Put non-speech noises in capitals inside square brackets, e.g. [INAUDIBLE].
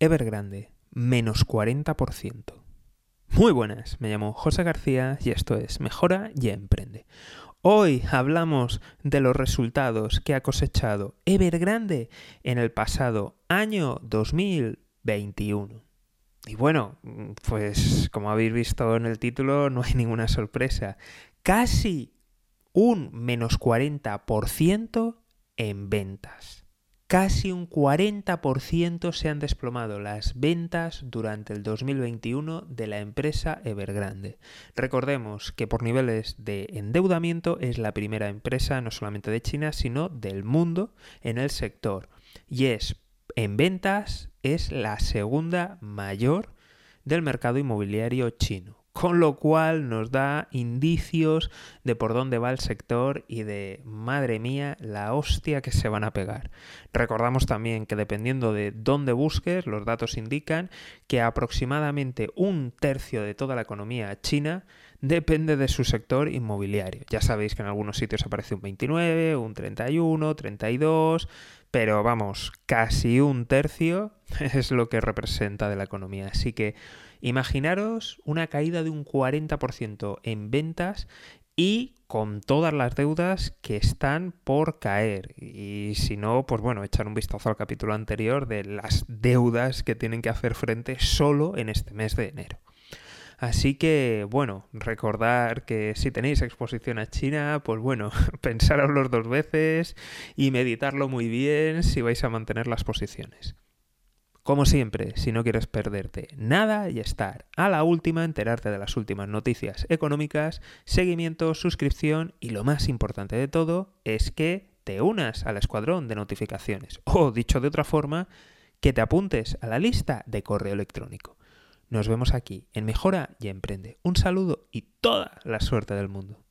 Evergrande, menos 40%. Muy buenas, me llamo José García y esto es Mejora y Emprende. Hoy hablamos de los resultados que ha cosechado Evergrande en el pasado año 2021. Y bueno, pues como habéis visto en el título, no hay ninguna sorpresa. Casi un menos 40% en ventas. Casi un 40% se han desplomado las ventas durante el 2021 de la empresa Evergrande. Recordemos que por niveles de endeudamiento es la primera empresa no solamente de China, sino del mundo en el sector. Y es en ventas es la segunda mayor del mercado inmobiliario chino con lo cual nos da indicios de por dónde va el sector y de, madre mía, la hostia que se van a pegar. Recordamos también que dependiendo de dónde busques, los datos indican que aproximadamente un tercio de toda la economía china depende de su sector inmobiliario. Ya sabéis que en algunos sitios aparece un 29, un 31, 32, pero vamos, casi un tercio [LAUGHS] es lo que representa de la economía. Así que Imaginaros una caída de un 40% en ventas y con todas las deudas que están por caer. Y si no, pues bueno, echar un vistazo al capítulo anterior de las deudas que tienen que hacer frente solo en este mes de enero. Así que, bueno, recordar que si tenéis exposición a China, pues bueno, [LAUGHS] pensároslo dos veces y meditarlo muy bien si vais a mantener las posiciones. Como siempre, si no quieres perderte nada y estar a la última, enterarte de las últimas noticias económicas, seguimiento, suscripción y lo más importante de todo es que te unas al escuadrón de notificaciones o, dicho de otra forma, que te apuntes a la lista de correo electrónico. Nos vemos aquí en Mejora y Emprende. Un saludo y toda la suerte del mundo.